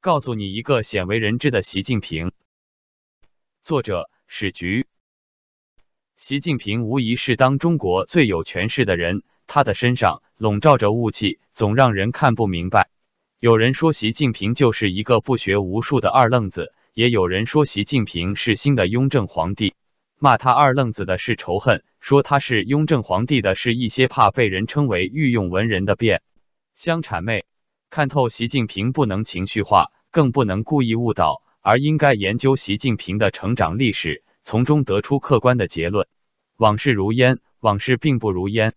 告诉你一个鲜为人知的习近平。作者史局。习近平无疑是当中国最有权势的人，他的身上笼罩着雾气，总让人看不明白。有人说习近平就是一个不学无术的二愣子，也有人说习近平是新的雍正皇帝。骂他二愣子的是仇恨，说他是雍正皇帝的是一些怕被人称为御用文人的变相谄媚。看透习近平不能情绪化，更不能故意误导，而应该研究习近平的成长历史，从中得出客观的结论。往事如烟，往事并不如烟。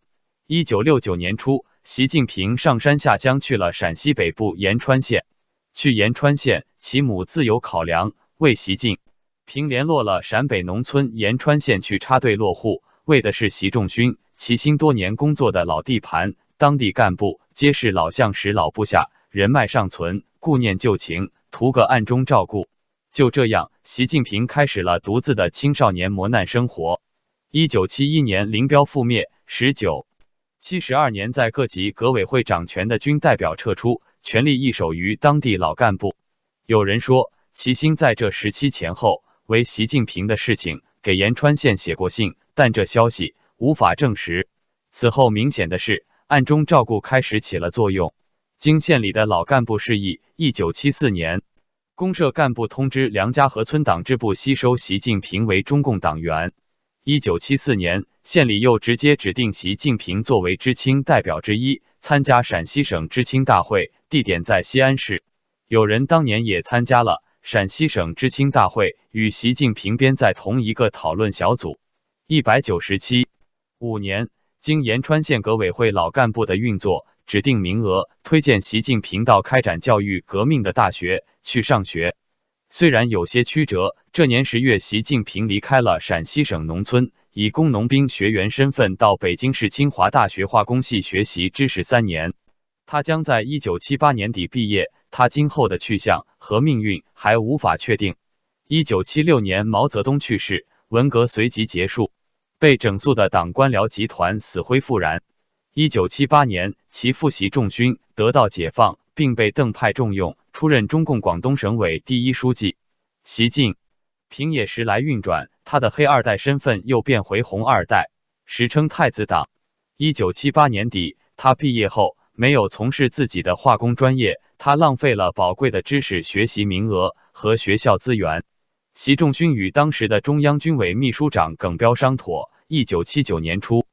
一九六九年初。习近平上山下乡去了陕西北部延川县，去延川县，其母自有考量，为习近平联络了陕北农村延川县去插队落户，为的是习仲勋齐心多年工作的老地盘，当地干部皆是老相识老部下，人脉尚存，顾念旧情，图个暗中照顾。就这样，习近平开始了独自的青少年磨难生活。一九七一年，林彪覆灭，十九。七十二年，在各级革委会掌权的军代表撤出，权力易手于当地老干部。有人说，齐心在这时期前后为习近平的事情给延川县写过信，但这消息无法证实。此后，明显的是暗中照顾开始起了作用。经县里的老干部示意，一九七四年，公社干部通知梁家河村党支部吸收习近平为中共党员。一九七四年，县里又直接指定习近平作为知青代表之一，参加陕西省知青大会，地点在西安市。有人当年也参加了陕西省知青大会，与习近平编在同一个讨论小组。一百九十七五年，经延川县革委会老干部的运作，指定名额，推荐习近平到开展教育革命的大学去上学。虽然有些曲折，这年十月，习近平离开了陕西省农村，以工农兵学员身份到北京市清华大学化工系学习知识三年。他将在一九七八年底毕业，他今后的去向和命运还无法确定。一九七六年，毛泽东去世，文革随即结束，被整肃的党官僚集团死灰复燃。一九七八年，其父习仲勋得到解放，并被邓派重用。出任中共广东省委第一书记，习近平也时来运转，他的黑二代身份又变回红二代，时称太子党。一九七八年底，他毕业后没有从事自己的化工专业，他浪费了宝贵的知识学习名额和学校资源。习仲勋与当时的中央军委秘书长耿彪商妥，一九七九年初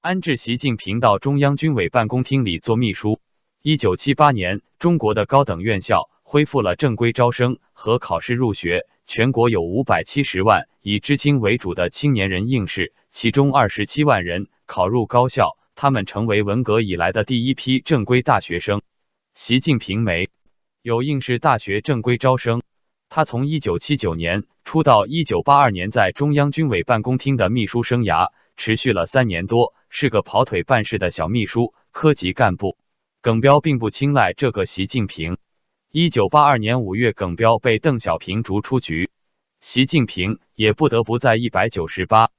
安置习近平到中央军委办公厅里做秘书。一九七八年，中国的高等院校。恢复了正规招生和考试入学，全国有五百七十万以知青为主的青年人应试，其中二十七万人考入高校，他们成为文革以来的第一批正规大学生。习近平没有应试大学正规招生，他从一九七九年初到一九八二年在中央军委办公厅的秘书生涯持续了三年多，是个跑腿办事的小秘书、科级干部。耿彪并不青睐这个习近平。一九八二年五月，耿彪被邓小平逐出局，习近平也不得不在一百九十八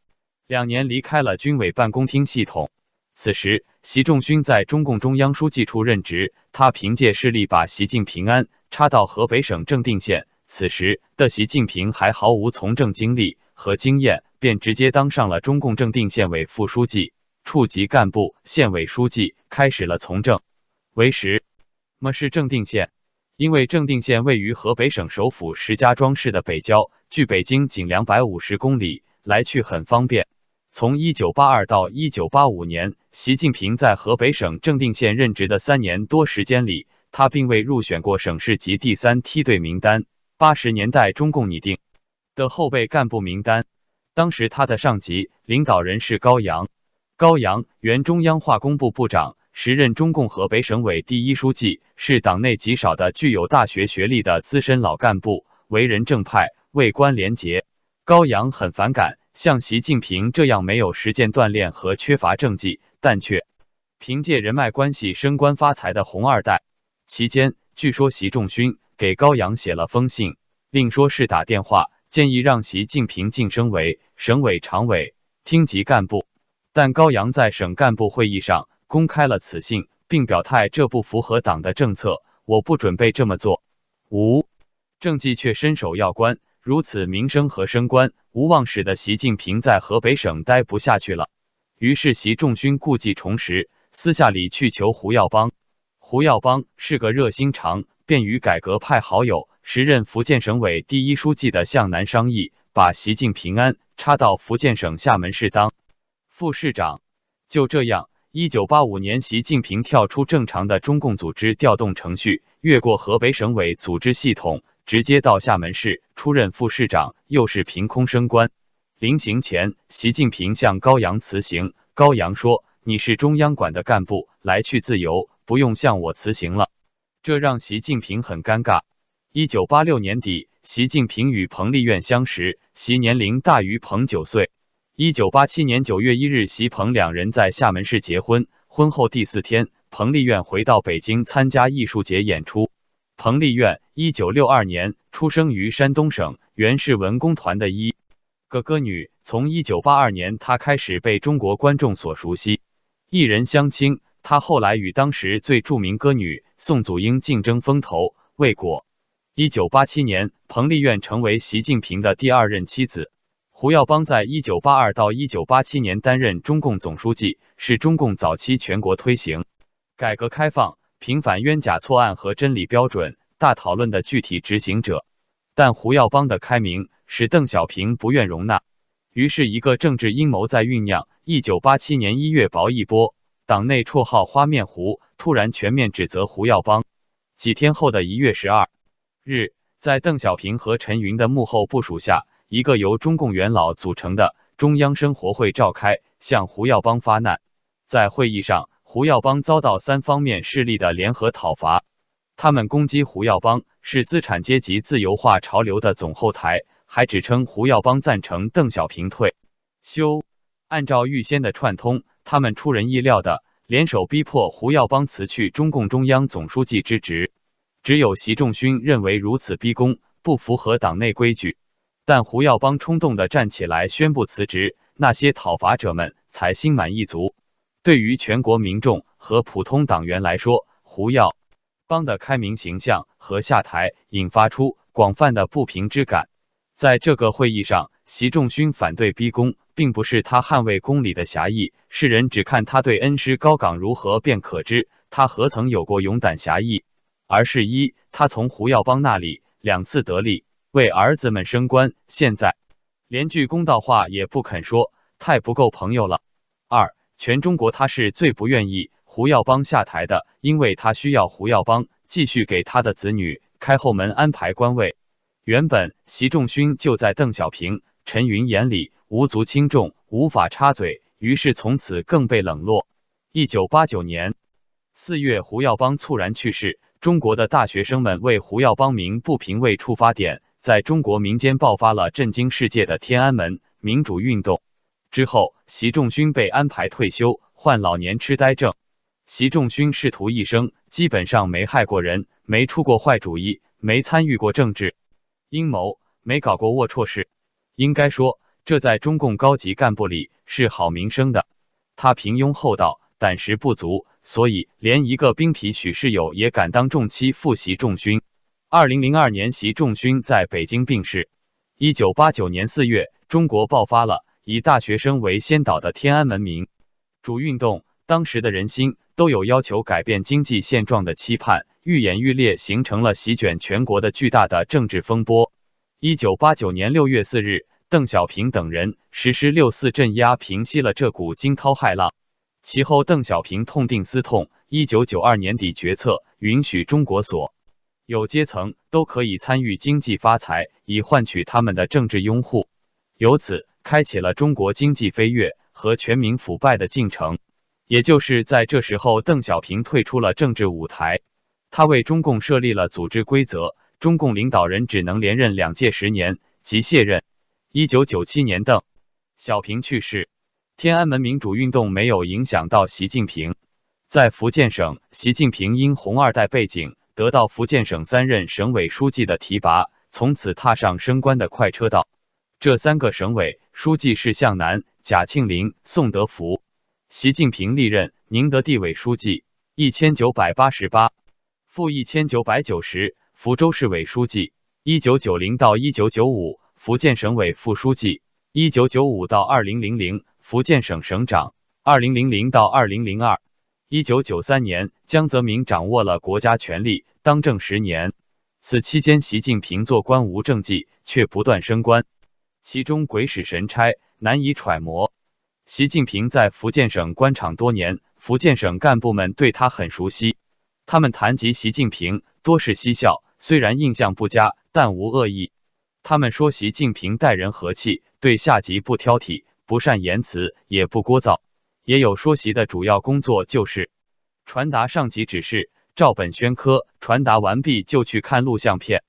两年离开了军委办公厅系统。此时，习仲勋在中共中央书记处任职，他凭借势力把习近平安插到河北省正定县。此时的习近平还毫无从政经历和经验，便直接当上了中共正定县委副书记、处级干部、县委书记，开始了从政。为时，么是正定县？因为正定县位于河北省首府石家庄市的北郊，距北京仅两百五十公里，来去很方便。从一九八二到一九八五年，习近平在河北省正定县任职的三年多时间里，他并未入选过省市级第三梯队名单。八十年代中共拟定的后备干部名单，当时他的上级领导人是高阳，高阳原中央化工部部长。时任中共河北省委第一书记，是党内极少的具有大学学历的资深老干部，为人正派，为官廉洁。高阳很反感像习近平这样没有实践锻炼和缺乏政绩，但却凭借人脉关系升官发财的红二代。期间，据说习仲勋给高阳写了封信，另说是打电话建议让习近平晋升为省委常委、厅级干部，但高阳在省干部会议上。公开了此信，并表态这不符合党的政策，我不准备这么做。五政绩却伸手要官，如此名声和升官无望，使得习近平在河北省待不下去了。于是习仲勋故技重施，私下里去求胡耀邦。胡耀邦是个热心肠、便于改革派好友，时任福建省委第一书记的向南商议，把习近平安插到福建省厦门市当副市长。就这样，一九八五年，习近平跳出正常的中共组织调动程序，越过河北省委组织系统。直接到厦门市出任副市长，又是凭空升官。临行前，习近平向高阳辞行。高阳说：“你是中央管的干部，来去自由，不用向我辞行了。”这让习近平很尴尬。一九八六年底，习近平与彭丽媛相识，习年龄大于彭九岁。一九八七年九月一日，习彭两人在厦门市结婚。婚后第四天，彭丽媛回到北京参加艺术节演出。彭丽媛，一九六二年出生于山东省，原是文工团的一个歌女。从一九八二年，她开始被中国观众所熟悉。一人相亲，她后来与当时最著名歌女宋祖英竞争风头，未果。一九八七年，彭丽媛成为习近平的第二任妻子。胡耀邦在一九八二到一九八七年担任中共总书记，是中共早期全国推行改革开放。平反冤假错案和真理标准大讨论的具体执行者，但胡耀邦的开明使邓小平不愿容纳，于是一个政治阴谋在酝酿。一九八七年一月，薄一波党内绰号“花面胡”突然全面指责胡耀邦。几天后的一月十二日，在邓小平和陈云的幕后部署下，一个由中共元老组成的中央生活会召开，向胡耀邦发难。在会议上。胡耀邦遭到三方面势力的联合讨伐，他们攻击胡耀邦是资产阶级自由化潮流的总后台，还指称胡耀邦赞成邓小平退休。按照预先的串通，他们出人意料的联手逼迫胡耀邦辞去中共中央总书记之职。只有习仲勋认为如此逼宫不符合党内规矩，但胡耀邦冲动地站起来宣布辞职，那些讨伐者们才心满意足。对于全国民众和普通党员来说，胡耀邦的开明形象和下台引发出广泛的不平之感。在这个会议上，习仲勋反对逼宫，并不是他捍卫公理的侠义，世人只看他对恩师高岗如何便可知，他何曾有过勇胆侠义，而是一他从胡耀邦那里两次得利，为儿子们升官，现在连句公道话也不肯说，太不够朋友了。二全中国，他是最不愿意胡耀邦下台的，因为他需要胡耀邦继续给他的子女开后门、安排官位。原本习仲勋就在邓小平、陈云眼里无足轻重，无法插嘴，于是从此更被冷落。一九八九年四月，胡耀邦猝然去世，中国的大学生们为胡耀邦鸣不平为出发点，在中国民间爆发了震惊世界的天安门民主运动。之后，习仲勋被安排退休，患老年痴呆症。习仲勋仕途一生，基本上没害过人，没出过坏主意，没参与过政治阴谋，没搞过龌龊事。应该说，这在中共高级干部里是好名声的。他平庸厚道，胆识不足，所以连一个兵痞许世友也敢当众欺负习仲勋。二零零二年，习仲勋在北京病逝。一九八九年四月，中国爆发了。以大学生为先导的天安门民主运动，当时的人心都有要求改变经济现状的期盼，愈演愈烈，形成了席卷全国的巨大的政治风波。一九八九年六月四日，邓小平等人实施六四镇压，平息了这股惊涛骇浪。其后，邓小平痛定思痛，一九九二年底决策允许中国所有阶层都可以参与经济发财，以换取他们的政治拥护。由此。开启了中国经济飞跃和全民腐败的进程。也就是在这时候，邓小平退出了政治舞台，他为中共设立了组织规则：中共领导人只能连任两届十年，即卸任。一九九七年，邓小平去世，天安门民主运动没有影响到习近平。在福建省，习近平因红二代背景，得到福建省三任省委书记的提拔，从此踏上升官的快车道。这三个省委书记是向南、贾庆林、宋德福。习近平历任宁德地委书记一千九百八十八，负一千九百九十；福州市委书记，一九九零到一九九五，福建省委副书记，一九九五到二零零零，福建省省长，二零零零到二零零二，一九九三年，江泽民掌握了国家权力，当政十年。此期间，习近平做官无政绩，却不断升官，其中鬼使神差，难以揣摩。习近平在福建省官场多年，福建省干部们对他很熟悉，他们谈及习近平，多是嬉笑。虽然印象不佳，但无恶意。他们说习近平待人和气，对下级不挑剔，不善言辞，也不聒噪。也有说习的主要工作就是传达上级指示，照本宣科。传达完毕就去看录像片。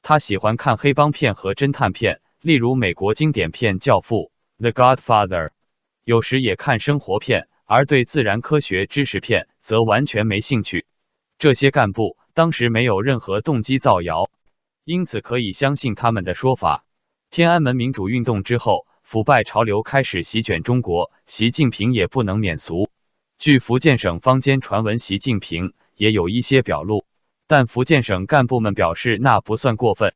他喜欢看黑帮片和侦探片，例如美国经典片《教父》（The Godfather），有时也看生活片，而对自然科学知识片则完全没兴趣。这些干部。当时没有任何动机造谣，因此可以相信他们的说法。天安门民主运动之后，腐败潮流开始席卷中国，习近平也不能免俗。据福建省坊间传闻，习近平也有一些表露，但福建省干部们表示那不算过分。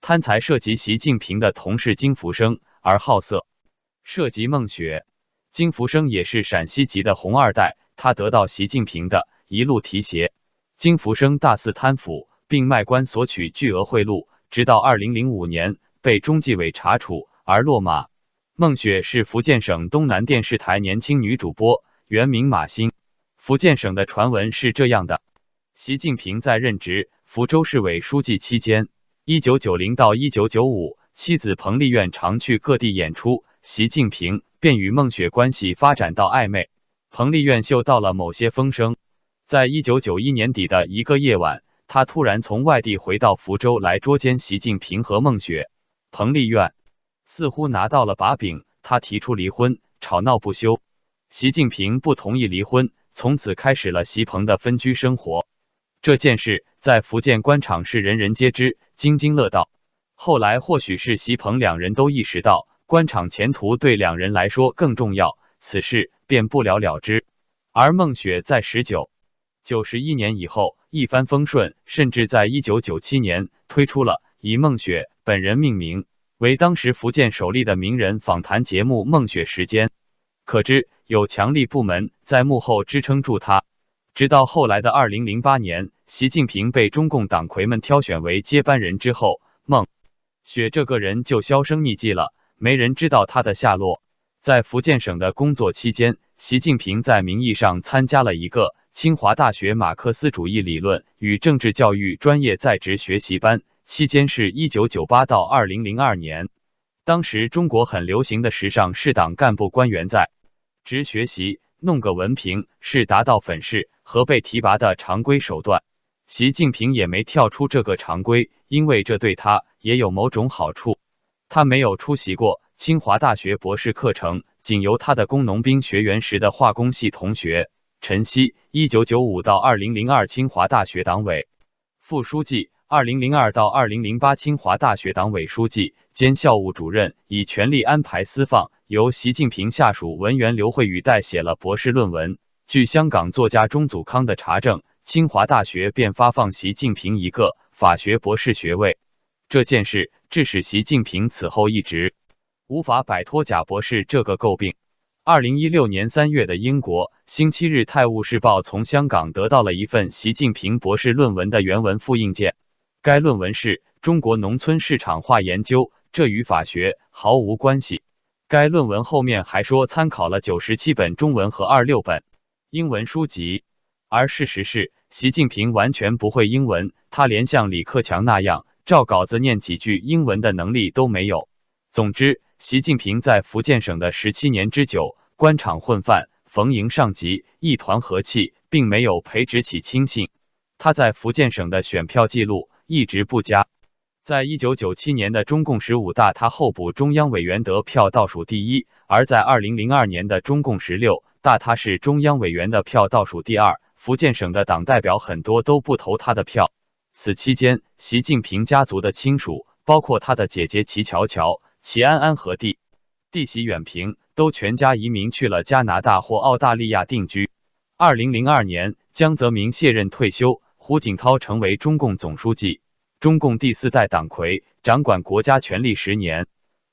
贪财涉及习近平的同事金福生，而好色涉及孟雪。金福生也是陕西籍的红二代，他得到习近平的一路提携。金福生大肆贪腐，并卖官索取巨额贿赂，直到二零零五年被中纪委查处而落马。孟雪是福建省东南电视台年轻女主播，原名马欣。福建省的传闻是这样的：习近平在任职福州市委书记期间，一九九零到一九九五，妻子彭丽媛常去各地演出，习近平便与孟雪关系发展到暧昧。彭丽媛嗅到了某些风声。在一九九一年底的一个夜晚，他突然从外地回到福州来捉奸习近平和孟雪。彭丽媛似乎拿到了把柄，他提出离婚，吵闹不休。习近平不同意离婚，从此开始了习彭的分居生活。这件事在福建官场是人人皆知，津津乐道。后来或许是习彭两人都意识到官场前途对两人来说更重要，此事便不了了之。而孟雪在十九。九十一年以后一帆风顺，甚至在一九九七年推出了以孟雪本人命名为当时福建首例的名人访谈节目《孟雪时间》，可知有强力部门在幕后支撑住他。直到后来的二零零八年，习近平被中共党魁们挑选为接班人之后，孟雪这个人就销声匿迹了，没人知道他的下落。在福建省的工作期间，习近平在名义上参加了一个。清华大学马克思主义理论与政治教育专业在职学习班期间是一九九八到二零零二年。当时中国很流行的时尚是党干部官员在职学习，弄个文凭是达到粉饰和被提拔的常规手段。习近平也没跳出这个常规，因为这对他也有某种好处。他没有出席过清华大学博士课程，仅由他的工农兵学员时的化工系同学。陈希，一九九五到二零零二清华大学党委副书记，二零零二到二零零八清华大学党委书记兼校务主任，以权力安排私放，由习近平下属文员刘慧宇代写了博士论文。据香港作家钟祖康的查证，清华大学便发放习近平一个法学博士学位。这件事致使习近平此后一直无法摆脱贾博士这个诟病。二零一六年三月的英国《星期日泰晤士报》从香港得到了一份习近平博士论文的原文复印件。该论文是中国农村市场化研究，这与法学毫无关系。该论文后面还说参考了九十七本中文和二六本英文书籍，而事实是习近平完全不会英文，他连像李克强那样照稿子念几句英文的能力都没有。总之。习近平在福建省的十七年之久，官场混饭，逢迎上级，一团和气，并没有培植起亲信。他在福建省的选票记录一直不佳，在一九九七年的中共十五大，他候补中央委员得票倒数第一；而在二零零二年的中共十六大，他是中央委员的票倒数第二。福建省的党代表很多都不投他的票。此期间，习近平家族的亲属，包括他的姐姐齐乔乔。齐安安和弟弟媳远平都全家移民去了加拿大或澳大利亚定居。二零零二年，江泽民卸任退休，胡锦涛成为中共总书记。中共第四代党魁，掌管国家权力十年。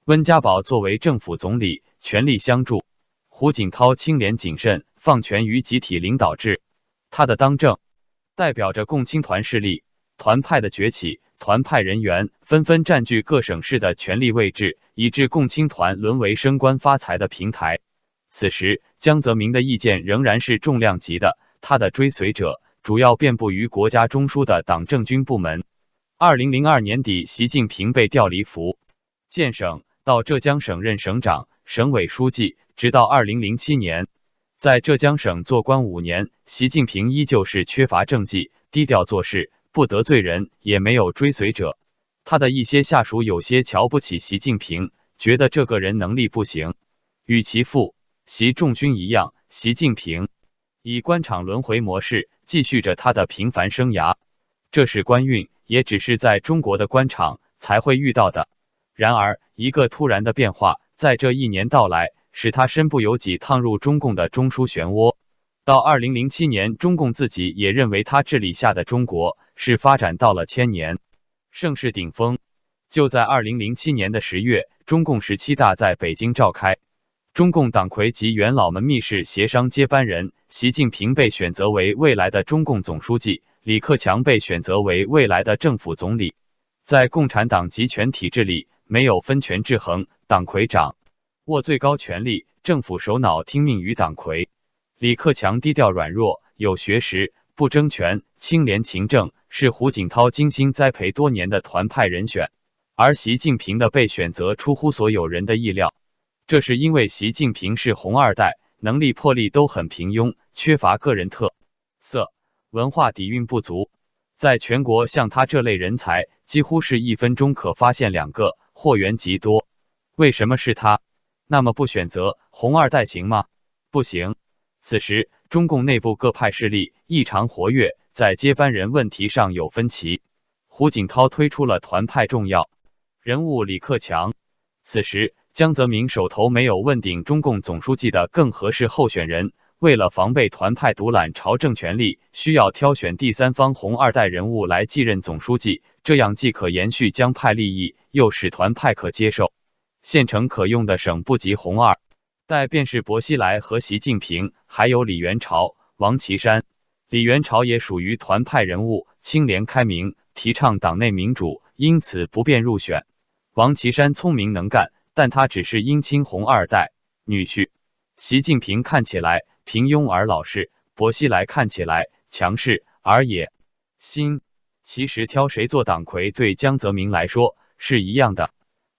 温家宝作为政府总理，全力相助；胡锦涛清廉谨慎，放权于集体领导制。他的当政，代表着共青团势力、团派的崛起。团派人员纷纷占据各省市的权力位置，以致共青团沦为升官发财的平台。此时，江泽民的意见仍然是重量级的，他的追随者主要遍布于国家中枢的党政军部门。二零零二年底，习近平被调离福建省，到浙江省任省长、省委书记，直到二零零七年，在浙江省做官五年，习近平依旧是缺乏政绩，低调做事。不得罪人，也没有追随者。他的一些下属有些瞧不起习近平，觉得这个人能力不行。与其父习仲勋一样，习近平以官场轮回模式继续着他的平凡生涯。这是官运，也只是在中国的官场才会遇到的。然而，一个突然的变化在这一年到来，使他身不由己，踏入中共的中枢漩涡。到二零零七年，中共自己也认为他治理下的中国。是发展到了千年盛世顶峰。就在二零零七年的十月，中共十七大在北京召开，中共党魁及元老们密室协商接班人，习近平被选择为未来的中共总书记，李克强被选择为未来的政府总理。在共产党集权体制里，没有分权制衡，党魁掌握最高权力，政府首脑听命于党魁。李克强低调软弱，有学识。不争权，清廉勤政，是胡锦涛精心栽培多年的团派人选。而习近平的被选择出乎所有人的意料，这是因为习近平是红二代，能力魄力都很平庸，缺乏个人特色，文化底蕴不足。在全国，像他这类人才，几乎是一分钟可发现两个，货源极多。为什么是他？那么不选择红二代行吗？不行。此时。中共内部各派势力异常活跃，在接班人问题上有分歧。胡锦涛推出了团派重要人物李克强。此时，江泽民手头没有问鼎中共总书记的更合适候选人。为了防备团派独揽朝政权力，需要挑选第三方红二代人物来继任总书记，这样既可延续江派利益，又使团派可接受。现成可用的省部级红二。代便是薄熙来和习近平，还有李元朝、王岐山。李元朝也属于团派人物，清廉开明，提倡党内民主，因此不便入选。王岐山聪明能干，但他只是姻亲红二代女婿。习近平看起来平庸而老实，薄熙来看起来强势而野心。其实挑谁做党魁，对江泽民来说是一样的，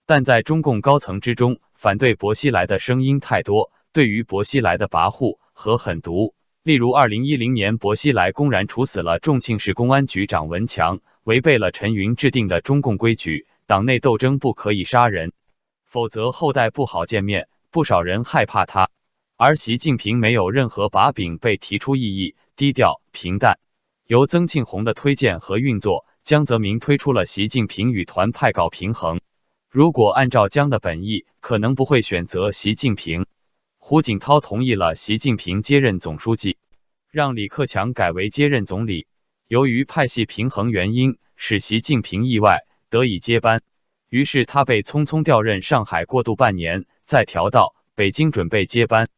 但在中共高层之中。反对薄熙来的声音太多，对于薄熙来的跋扈和狠毒，例如二零一零年薄熙来公然处死了重庆市公安局长文强，违背了陈云制定的中共规矩，党内斗争不可以杀人，否则后代不好见面，不少人害怕他。而习近平没有任何把柄被提出异议，低调平淡。由曾庆红的推荐和运作，江泽民推出了习近平与团派搞平衡。如果按照江的本意，可能不会选择习近平。胡锦涛同意了习近平接任总书记，让李克强改为接任总理。由于派系平衡原因，使习近平意外得以接班，于是他被匆匆调任上海过渡半年，再调到北京准备接班。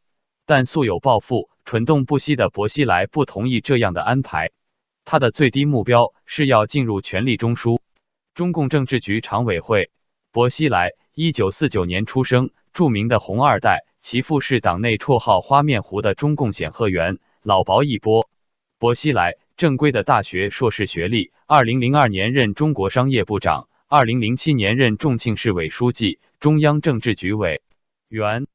但素有抱负、蠢动不息的薄熙来不同意这样的安排，他的最低目标是要进入权力中枢，中共政治局常委会。薄熙来，一九四九年出生，著名的红二代，其父是党内绰号“花面狐”的中共显赫员老薄一波。薄熙来正规的大学硕士学历，二零零二年任中国商业部长，二零零七年任重庆市委书记、中央政治局委员。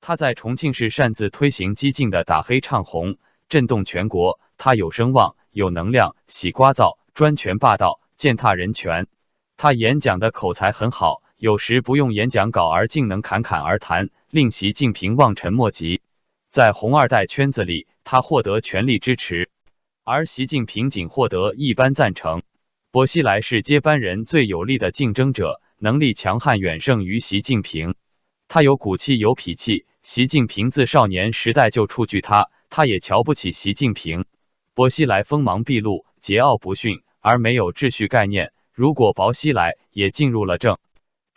他在重庆市擅自推行激进的打黑唱红，震动全国。他有声望，有能量，喜聒噪，专权霸道，践踏人权。他演讲的口才很好。有时不用演讲稿，而竟能侃侃而谈，令习近平望尘莫及。在红二代圈子里，他获得全力支持，而习近平仅获得一般赞成。薄熙来是接班人最有力的竞争者，能力强悍远胜于习近平。他有骨气，有脾气。习近平自少年时代就触惧他，他也瞧不起习近平。薄熙来锋芒毕露，桀骜不驯，而没有秩序概念。如果薄熙来也进入了政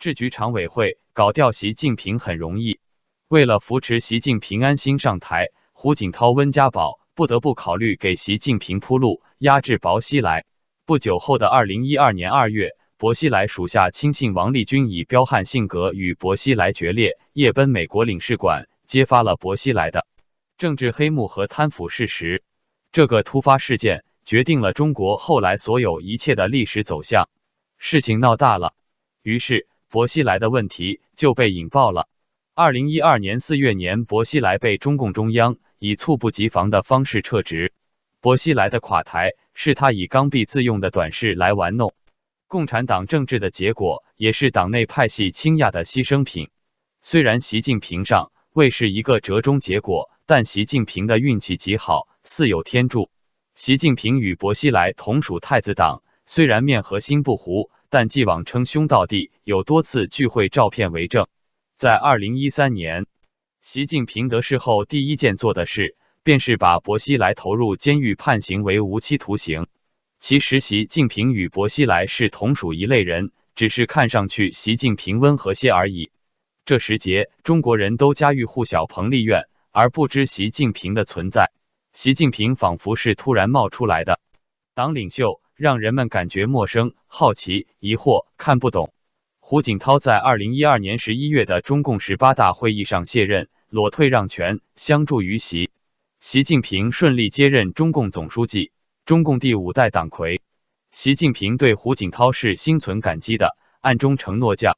治局常委会，搞掉习近平很容易。为了扶持习近平安心上台，胡锦涛、温家宝不得不考虑给习近平铺路，压制薄熙来。不久后的二零一二年二月，薄熙来属下亲信王立军以彪悍性格与薄熙来决裂，夜奔美国领事馆，揭发了薄熙来的政治黑幕和贪腐事实。这个突发事件决定了中国后来所有一切的历史走向。事情闹大了，于是薄熙来的问题就被引爆了。二零一二年四月年，薄熙来被中共中央以猝不及防的方式撤职。薄熙来的垮台是他以刚愎自用的短视来玩弄共产党政治的结果，也是党内派系倾轧的牺牲品。虽然习近平上位是一个折中结果，但习近平的运气极好，似有天助。习近平与薄熙来同属太子党，虽然面和心不糊，但既往称兄道弟，有多次聚会照片为证。在二零一三年，习近平得势后，第一件做的事便是把薄熙来投入监狱，判刑为无期徒刑。其实，习近平与薄熙来是同属一类人，只是看上去习近平温和些而已。这时节，中国人都家喻户晓彭丽媛，而不知习近平的存在。习近平仿佛是突然冒出来的党领袖，让人们感觉陌生、好奇、疑惑、看不懂。胡锦涛在二零一二年十一月的中共十八大会议上卸任，裸退让权，相助于习。习近平顺利接任中共总书记，中共第五代党魁。习近平对胡锦涛是心存感激的，暗中承诺将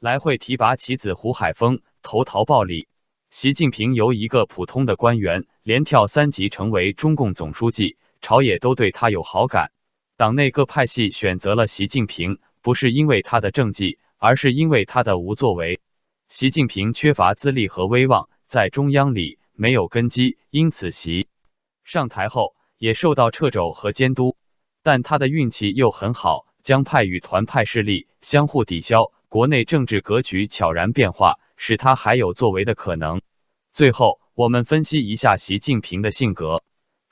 来会提拔其子胡海峰投桃报李。习近平由一个普通的官员连跳三级成为中共总书记，朝野都对他有好感。党内各派系选择了习近平，不是因为他的政绩。而是因为他的无作为，习近平缺乏资历和威望，在中央里没有根基，因此习上台后也受到掣肘和监督。但他的运气又很好，江派与团派势力相互抵消，国内政治格局悄然变化，使他还有作为的可能。最后，我们分析一下习近平的性格。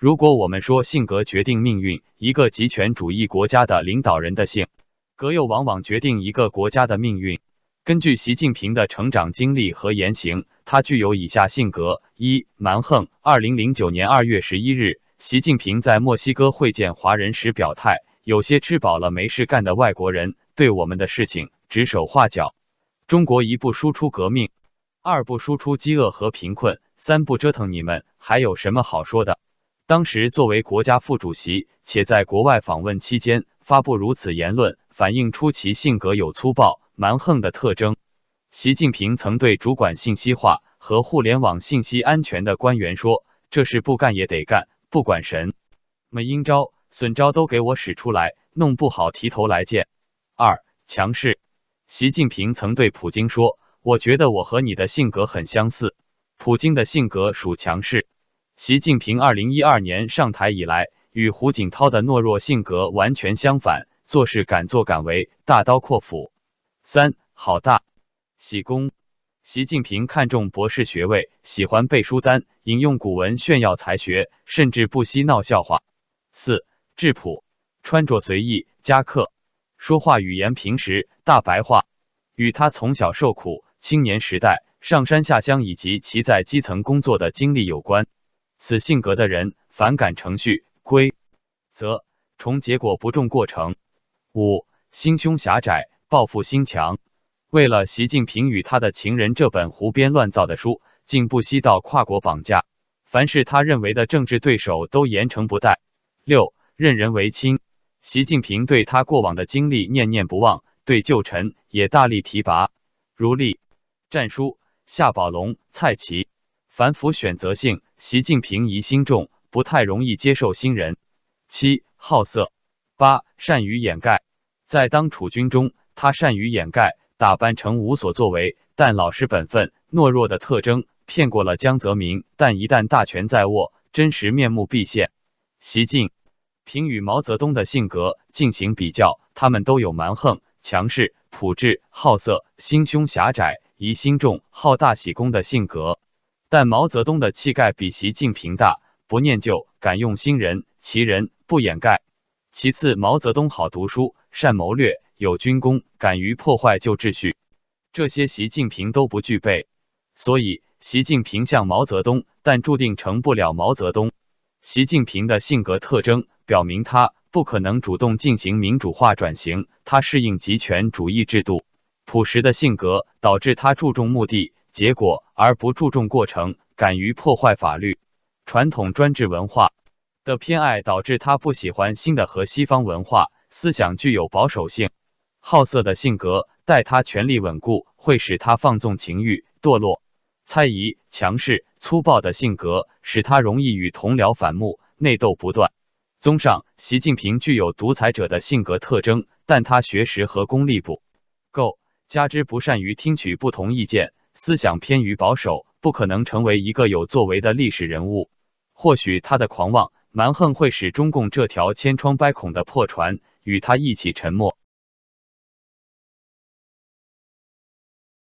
如果我们说性格决定命运，一个极权主义国家的领导人的性。格又往往决定一个国家的命运。根据习近平的成长经历和言行，他具有以下性格：一、蛮横。二零零九年二月十一日，习近平在墨西哥会见华人时表态：“有些吃饱了没事干的外国人对我们的事情指手画脚。中国一不输出革命，二不输出饥饿和贫困，三不折腾你们，还有什么好说的？”当时作为国家副主席，且在国外访问期间发布如此言论。反映出其性格有粗暴、蛮横的特征。习近平曾对主管信息化和互联网信息安全的官员说：“这事不干也得干，不管什么阴招、损招都给我使出来，弄不好提头来见。”二、强势。习近平曾对普京说：“我觉得我和你的性格很相似。”普京的性格属强势。习近平二零一二年上台以来，与胡锦涛的懦弱性格完全相反。做事敢作敢为，大刀阔斧。三好大喜功，习近平看重博士学位，喜欢背书单，引用古文炫耀才学，甚至不惜闹笑话。四质朴，穿着随意，夹克，说话语言平实，大白话。与他从小受苦、青年时代上山下乡以及其在基层工作的经历有关。此性格的人反感程序、规则，重结果不重过程。五心胸狭窄，报复心强。为了习近平与他的情人这本胡编乱造的书，竟不惜到跨国绑架，凡是他认为的政治对手都严惩不贷。六任人唯亲，习近平对他过往的经历念念不忘，对旧臣也大力提拔，如立战书、夏宝龙、蔡奇。反腐选择性，习近平疑心重，不太容易接受新人。七好色。八善于掩盖，在当储君中，他善于掩盖，打扮成无所作为但老实本分、懦弱的特征，骗过了江泽民。但一旦大权在握，真实面目毕现。习近平与毛泽东的性格进行比较，他们都有蛮横、强势、朴质、好色、心胸狭窄、疑心重、好大喜功的性格。但毛泽东的气概比习近平大，不念旧，敢用新人，其人不掩盖。其次，毛泽东好读书，善谋略，有军功，敢于破坏旧秩序，这些习近平都不具备。所以，习近平像毛泽东，但注定成不了毛泽东。习近平的性格特征表明，他不可能主动进行民主化转型，他适应集权主义制度。朴实的性格导致他注重目的、结果而不注重过程，敢于破坏法律。传统专制文化的偏爱导致他不喜欢新的和西方文化思想具有保守性。好色的性格待他权力稳固，会使他放纵情欲、堕落。猜疑、强势、粗暴的性格使他容易与同僚反目，内斗不断。综上，习近平具有独裁者的性格特征，但他学识和功力不够。加之不善于听取不同意见，思想偏于保守，不可能成为一个有作为的历史人物。或许他的狂妄蛮横会使中共这条千疮百孔的破船与他一起沉没。